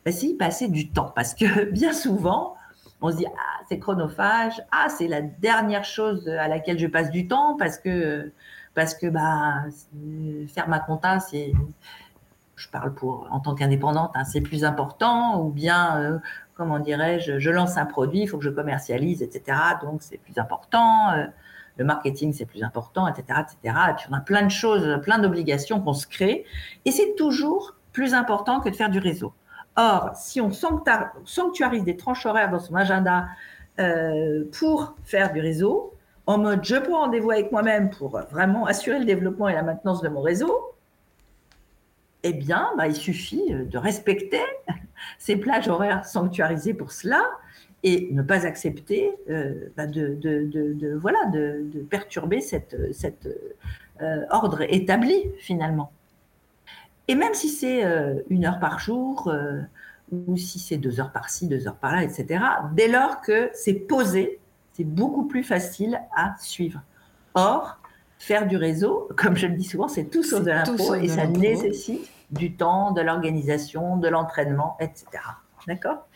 bah, c'est y passer du temps. Parce que [LAUGHS] bien souvent, on se dit ah c'est chronophage, ah c'est la dernière chose à laquelle je passe du temps parce que parce que bah faire ma compta c'est je parle pour en tant qu'indépendante hein, c'est plus important ou bien euh, comment dirais-je je lance un produit il faut que je commercialise etc donc c'est plus important euh, le marketing c'est plus important etc etc et puis on a plein de choses plein d'obligations qu'on se crée et c'est toujours plus important que de faire du réseau Or, si on sanctuarise des tranches horaires dans son agenda euh, pour faire du réseau, en mode je prends rendez-vous avec moi-même pour vraiment assurer le développement et la maintenance de mon réseau, eh bien, bah, il suffit de respecter [LAUGHS] ces plages horaires sanctuarisées pour cela et ne pas accepter euh, bah, de, voilà, de, perturber cet euh, ordre établi finalement. Et même si c'est euh, une heure par jour, euh, ou si c'est deux heures par-ci, deux heures par-là, etc., dès lors que c'est posé, c'est beaucoup plus facile à suivre. Or, faire du réseau, [LAUGHS] comme je le dis souvent, c'est tout sauf de l'impro et ça nécessite du temps, de l'organisation, de l'entraînement, etc. D'accord?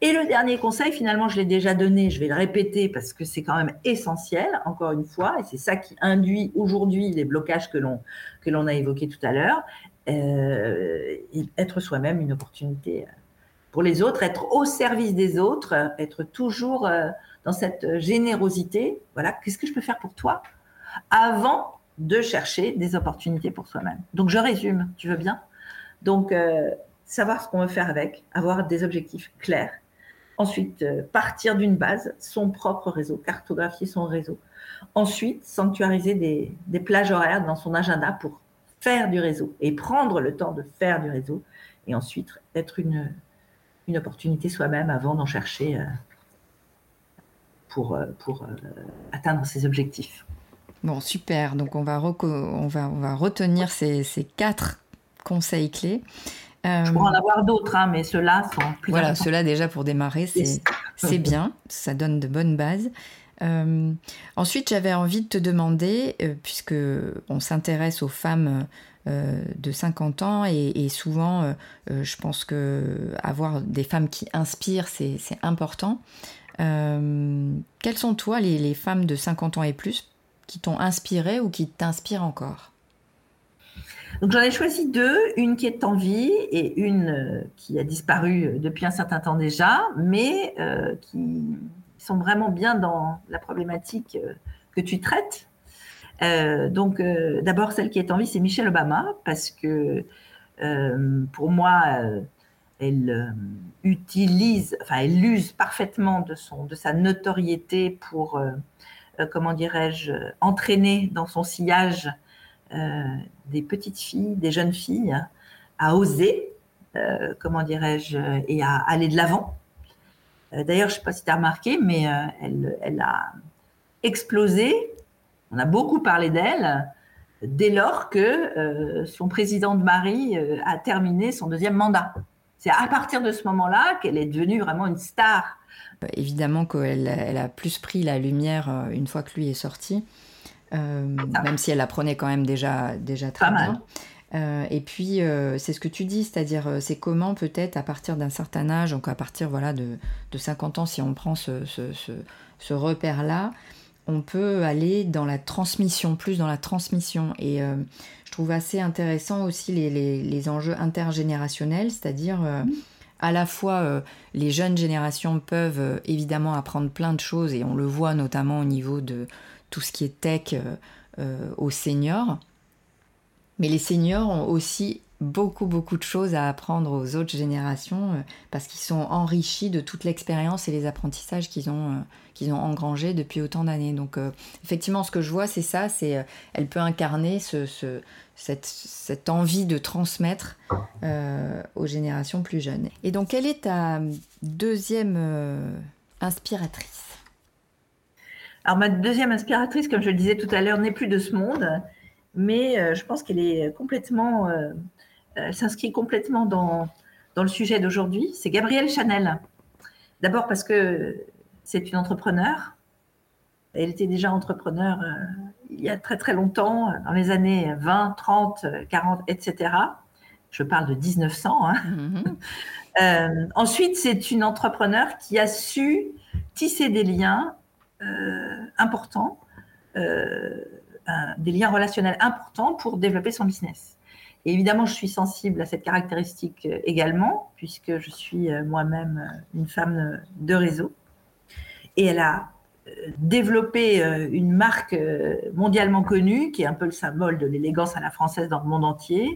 Et le dernier conseil, finalement, je l'ai déjà donné, je vais le répéter parce que c'est quand même essentiel, encore une fois, et c'est ça qui induit aujourd'hui les blocages que l'on que l'on a évoqués tout à l'heure, euh, être soi-même une opportunité pour les autres, être au service des autres, être toujours euh, dans cette générosité. Voilà, qu'est-ce que je peux faire pour toi avant de chercher des opportunités pour soi-même? Donc je résume, tu veux bien? Donc euh, savoir ce qu'on veut faire avec, avoir des objectifs clairs. Ensuite, partir d'une base, son propre réseau, cartographier son réseau. Ensuite, sanctuariser des, des plages horaires dans son agenda pour faire du réseau et prendre le temps de faire du réseau et ensuite être une, une opportunité soi-même avant d'en chercher euh, pour, euh, pour euh, atteindre ses objectifs. Bon, super. Donc, on va, on va, on va retenir ces, ces quatre conseils clés. Je pourrais en avoir d'autres, hein, mais ceux-là sont plus Voilà, ceux-là déjà pour démarrer, c'est bien. Ça donne de bonnes bases. Euh, ensuite, j'avais envie de te demander, euh, puisque on s'intéresse aux femmes euh, de 50 ans et, souvent, je pense que avoir des femmes qui inspirent, c'est important. quelles sont toi les, les, femmes de 50 ans et plus qui t'ont inspiré ou qui t'inspirent encore? Donc j'en ai choisi deux, une qui est en vie et une qui a disparu depuis un certain temps déjà, mais qui sont vraiment bien dans la problématique que tu traites. donc d'abord celle qui est en vie, c'est Michelle Obama, parce que pour moi, elle euh, utilise, enfin, elle use parfaitement de, son, de sa notoriété pour, euh, euh, comment dirais-je, entraîner dans son sillage des petites filles, des jeunes filles, à oser, comment dirais-je, et à aller de l'avant. D'ailleurs, je ne sais pas si tu as remarqué, mais elle, elle, a explosé. On a beaucoup parlé d'elle dès lors que son président de Marie a terminé son deuxième mandat. C'est à partir de ce moment-là qu'elle est devenue vraiment une star. Euh, évidemment qu'elle elle a plus pris la lumière euh, une fois que lui est sorti, euh, même si elle apprenait quand même déjà, déjà très bien. Et puis, c'est ce que tu dis, c'est-à-dire, c'est comment peut-être à partir d'un certain âge, donc à partir voilà, de, de 50 ans, si on prend ce, ce, ce repère-là, on peut aller dans la transmission, plus dans la transmission. Et trouve assez intéressant aussi les, enjeux intergénérationnels, c'est-à-dire euh, à la fois euh, les jeunes générations peuvent euh, évidemment apprendre plein de choses et on le voit notamment au niveau de tout ce qui est tech aux seniors, mais les seniors ont aussi beaucoup beaucoup de choses à apprendre aux autres générations parce qu'ils sont enrichis de toute l'expérience et les apprentissages qu'ils ont qu'ils ont engrangés depuis autant d'années. Donc effectivement, ce que je vois, c'est ça, c'est elle peut incarner ce, cette, envie de transmettre euh, aux générations plus jeunes. Et donc, quelle est ta deuxième euh, inspiratrice? Alors, ma deuxième inspiratrice, comme je le disais tout à l'heure, n'est plus de ce monde, mais euh, je pense qu'elle est complètement, elle s'inscrit complètement dans, dans le sujet d'aujourd'hui. C'est Gabrielle Chanel. D'abord parce que c'est une entrepreneur. Elle était déjà entrepreneur il y a très très longtemps, dans les années 20, 30, 40, etc. Je parle de 1900. Hein. Mm-hmm. [LAUGHS] Euh, ensuite, c'est une entrepreneur qui a su tisser des liens euh, importants, euh, des liens relationnels importants pour développer son business. Et évidemment, je suis sensible à cette caractéristique également, puisque je suis moi-même une femme de réseau. Et elle a développer euh, une marque euh, mondialement connue, qui est un peu le symbole de l'élégance à la française dans le monde entier,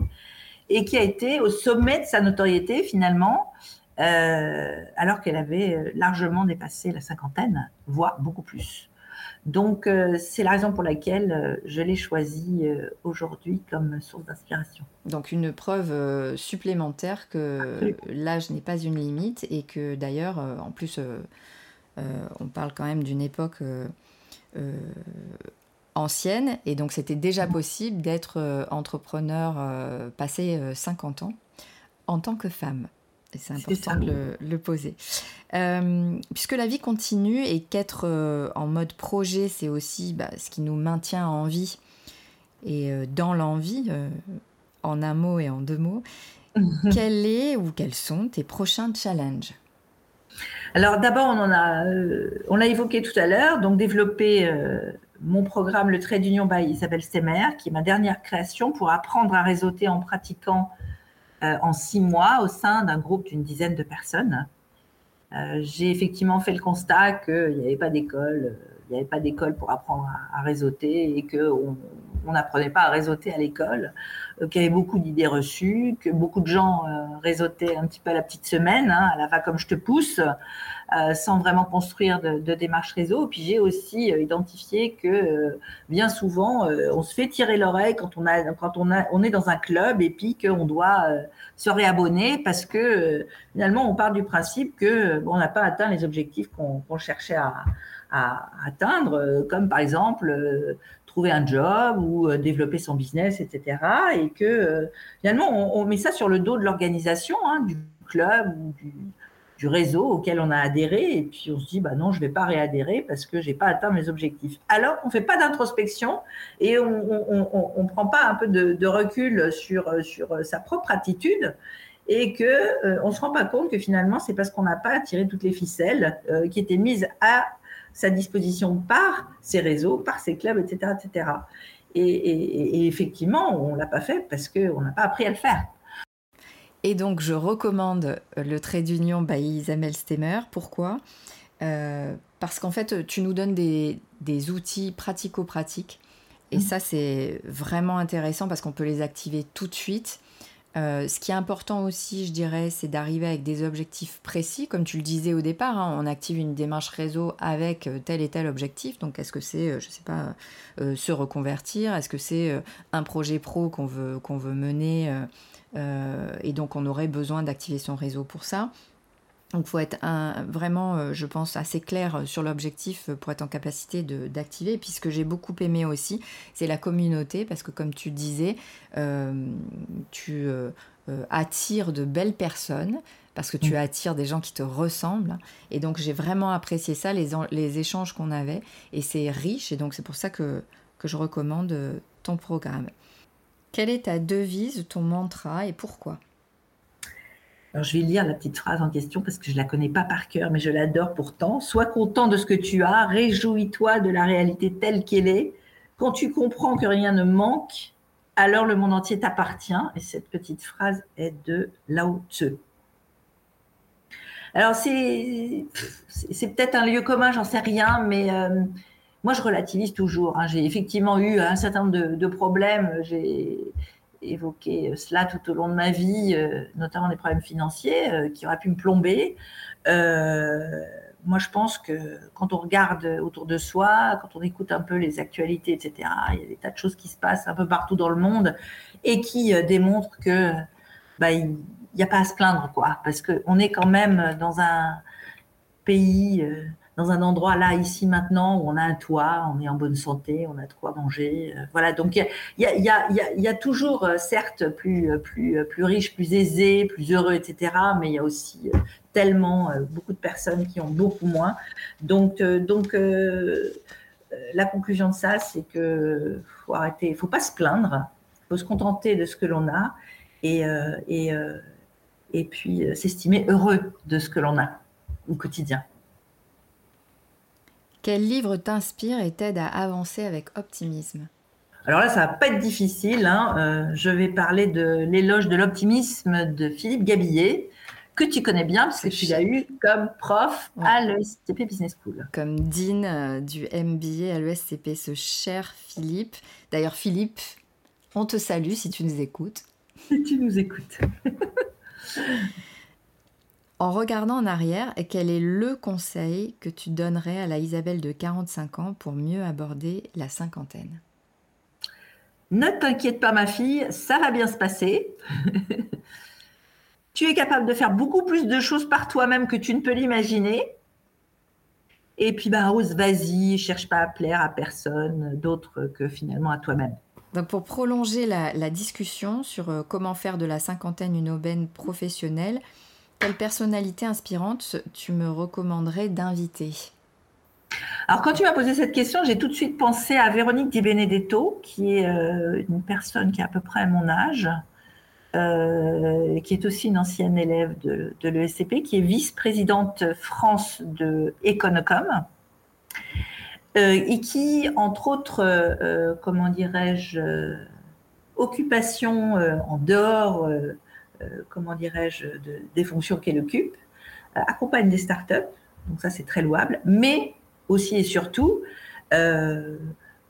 et qui a été au sommet de sa notoriété finalement, euh, alors qu'elle avait largement dépassé la cinquantaine, voire beaucoup plus. Donc c'est la raison pour laquelle je l'ai choisie aujourd'hui comme source d'inspiration. Donc une preuve supplémentaire que l'âge n'est pas une limite et que d'ailleurs, en plus euh, on parle quand même d'une époque euh, euh, ancienne, et donc c'était déjà possible d'être entrepreneur passé 50 ans en tant que femme. Et c'est important de le, poser. puisque la vie continue et qu'être en mode projet, c'est aussi bah, ce qui nous maintient en vie et dans l'envie, en un mot et en deux mots, [LAUGHS] quel est ou quels sont tes prochains challenges? Alors d'abord, on en a, euh, on l'a évoqué tout à l'heure, donc développer euh, mon programme Le Trait d'Union by Isabelle Stemmer, qui est ma dernière création pour apprendre à réseauter en pratiquant euh, en six mois au sein d'un groupe d'une dizaine de personnes. J'ai effectivement fait le constat qu'il n'y avait pas d'école, il n'y avait pas d'école pour apprendre à, réseauter et qu'on n'apprenait pas à réseauter à l'école. Euh, qu'il y avait beaucoup d'idées reçues, que beaucoup de gens euh, réseautaient un petit peu à la petite semaine, hein, à la va comme je te pousse, euh, sans vraiment construire de, démarche réseau. Puis j'ai aussi identifié que bien souvent, on se fait tirer l'oreille quand on on on est dans un club et puis qu'on doit se réabonner parce que finalement on part du principe que bon, on n'a pas atteint les objectifs qu'on cherchait à, à, atteindre, comme par exemple trouver un job ou euh, développer son business, etc. Et que euh, finalement, on, met ça sur le dos de l'organisation, hein, du club ou du, réseau auquel on a adhéré. Et puis on se dit, bah non, je ne vais pas réadhérer parce que je n'ai pas atteint mes objectifs. Alors, on ne fait pas d'introspection et on ne prend pas un peu de, recul sur, sur sa propre attitude et que euh, on se rend pas compte que finalement c'est parce qu'on n'a pas tiré toutes les ficelles qui étaient mises à sa disposition par ses réseaux, par ses clubs, etc. etc. Et, effectivement, on ne l'a pas fait parce qu'on n'a pas appris à le faire. Et donc, je recommande le trait d'union by Isabelle Stemmer. Pourquoi? Euh, Parce qu'en fait, tu nous donnes des, des outils pratico-pratiques. Et mmh. ça, c'est vraiment intéressant parce qu'on peut les activer tout de suite. Euh, ce qui est important aussi, je dirais, c'est d'arriver avec des objectifs précis. Comme tu le disais au départ, hein, on active une démarche réseau avec euh, tel et tel objectif. Donc, est-ce que c'est, euh, je ne sais pas, se reconvertir? Est-ce que c'est un projet pro qu'on veut, qu'on veut mener Et donc, on aurait besoin d'activer son réseau pour ça? Donc il faut être vraiment, euh, je pense, assez clair sur l'objectif pour être en capacité d'activer. Et puis ce que j'ai beaucoup aimé aussi, c'est la communauté, parce que comme tu disais, euh, tu euh, attires de belles personnes, parce que tu mm. attires des gens qui te ressemblent. Et donc j'ai vraiment apprécié ça, les, les échanges qu'on avait. Et c'est riche, et donc c'est pour ça que, que je recommande ton programme. Quelle est ta devise, ton mantra, et pourquoi? Je vais lire la petite phrase en question parce que je ne la connais pas par cœur, mais je l'adore pourtant. Sois content de ce que tu as, réjouis-toi de la réalité telle qu'elle est. Quand tu comprends que rien ne manque, alors le monde entier t'appartient. Et cette petite phrase est de Lao Tzu. Alors, c'est, peut-être un lieu commun, j'en sais rien, mais euh, moi, je relativise toujours. Hein. J'ai effectivement eu un certain nombre de, problèmes. Évoqué cela tout au long de ma vie, euh, notamment des problèmes financiers euh, qui auraient pu me plomber. Euh, moi, je pense que quand on regarde autour de soi, quand on écoute un peu les actualités, etc., il y a des tas de choses qui se passent un peu partout dans le monde et qui démontrent que bah, il n'y a pas à se plaindre, quoi, parce qu'on est quand même dans un pays dans un endroit là, ici, maintenant, où on a un toit, on est en bonne santé, on a de quoi manger. Euh, voilà, donc il y a, toujours, euh, certes, plus, euh, plus, plus riche, plus aisé, plus heureux, etc., mais il y a aussi tellement beaucoup de personnes qui ont beaucoup moins. Donc, donc la conclusion de ça, c'est que faut arrêter, faut pas se plaindre, faut se contenter de ce que l'on a et, et, et puis s'estimer heureux de ce que l'on a au quotidien. Quel livre t'inspire et t'aide à avancer avec optimisme? Alors là, ça va pas être difficile. Hein. Euh, je vais parler de l'éloge de l'optimisme de Philippe Gabillet, que tu connais bien parce que tu l'as eu comme prof à l'ESCP Business School. Comme dean euh, du MBA à l'ESCP, ce cher Philippe. D'ailleurs, Philippe, on te salue si tu nous écoutes. Si tu nous écoutes. [LAUGHS] En regardant en arrière, quel est le conseil que tu donnerais à la Isabelle de 45 ans pour mieux aborder la cinquantaine? Ne t'inquiète pas ma fille, ça va bien se passer. [LAUGHS] tu es capable de faire beaucoup plus de choses par toi-même que tu ne peux l'imaginer. Et puis, bah, ose, vas-y, cherche pas à plaire à personne d'autre que finalement à toi-même. Donc pour prolonger la, la, discussion sur euh, comment faire de la cinquantaine une aubaine professionnelle, quelle personnalité inspirante tu me recommanderais d'inviter? Alors, quand tu m'as posé cette question, j'ai tout de suite pensé à Véronique Di Benedetto, qui est euh, une personne qui a à peu près mon âge, euh, qui est aussi une ancienne élève de, l'ESCP, qui est vice-présidente France de Econocom, euh, et qui, entre autres, comment dirais-je, occupations en dehors comment dirais-je, des fonctions qu'elle occupe, euh, accompagne des startups, donc ça c'est très louable, mais aussi et surtout euh,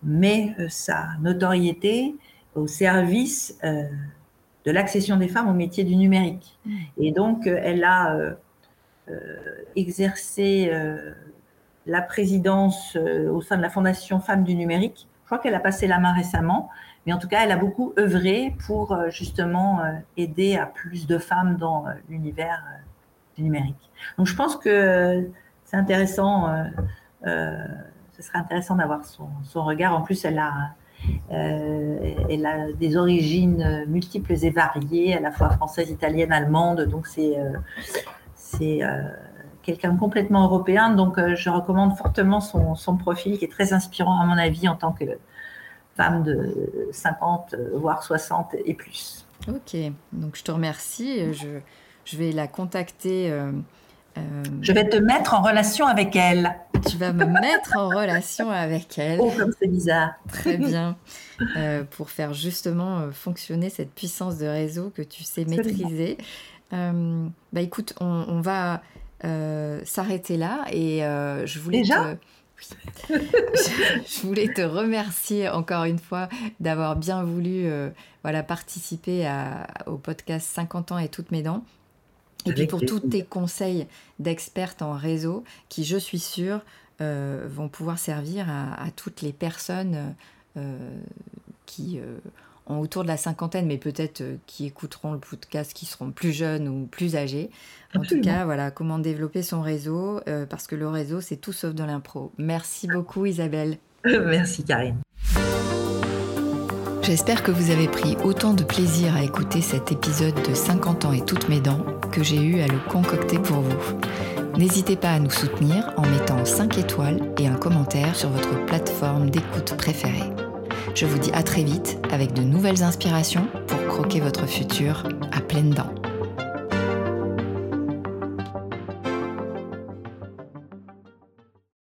met sa notoriété au service de l'accession des femmes au métier du numérique. Mmh. Et donc, elle a exercé la présidence au sein de la Fondation Femmes du numérique. Je crois qu'elle a passé la main récemment. Mais en tout cas, elle a beaucoup œuvré pour euh, justement euh, aider à plus de femmes dans euh, l'univers du numérique. Donc je pense que c'est intéressant, ce serait intéressant d'avoir son, regard. En plus, elle a, des origines multiples et variées, à la fois française, italienne, allemande. Donc c'est quelqu'un complètement européen. Donc je recommande fortement son, profil qui est très inspirant à mon avis en tant que femmes de 50, voire 60 et plus. Ok, donc je te remercie. Je, je vais la contacter. Euh, euh, je vais te mettre en relation avec elle. Tu vas me mettre en relation avec elle. Oh, comme c'est bizarre. Très bien. Euh, pour faire justement fonctionner cette puissance de réseau que tu sais maîtriser. Bah écoute, on, va s'arrêter là et je voulais Déjà [LAUGHS] je, voulais te remercier encore une fois d'avoir bien voulu voilà, participer au podcast 50 ans et toutes mes dents. Et puis pour tous tes conseils d'expertes en réseau qui, je suis sûre, euh, vont pouvoir servir à, toutes les personnes euh, qui euh, ont autour de la cinquantaine, mais peut-être qui écouteront le podcast, qui seront plus jeunes ou plus âgés. En tout cas, voilà, comment développer son réseau, parce que le réseau, c'est tout sauf de l'impro. Merci beaucoup Isabelle. [LAUGHS] Merci Karine. J'espère que vous avez pris autant de plaisir à écouter cet épisode de 50 ans et toutes mes dents que j'ai eu à le concocter pour vous. N'hésitez pas à nous soutenir en mettant 5 étoiles et un commentaire sur votre plateforme d'écoute préférée. Je vous dis à très vite avec de nouvelles inspirations pour croquer votre futur à pleines dents.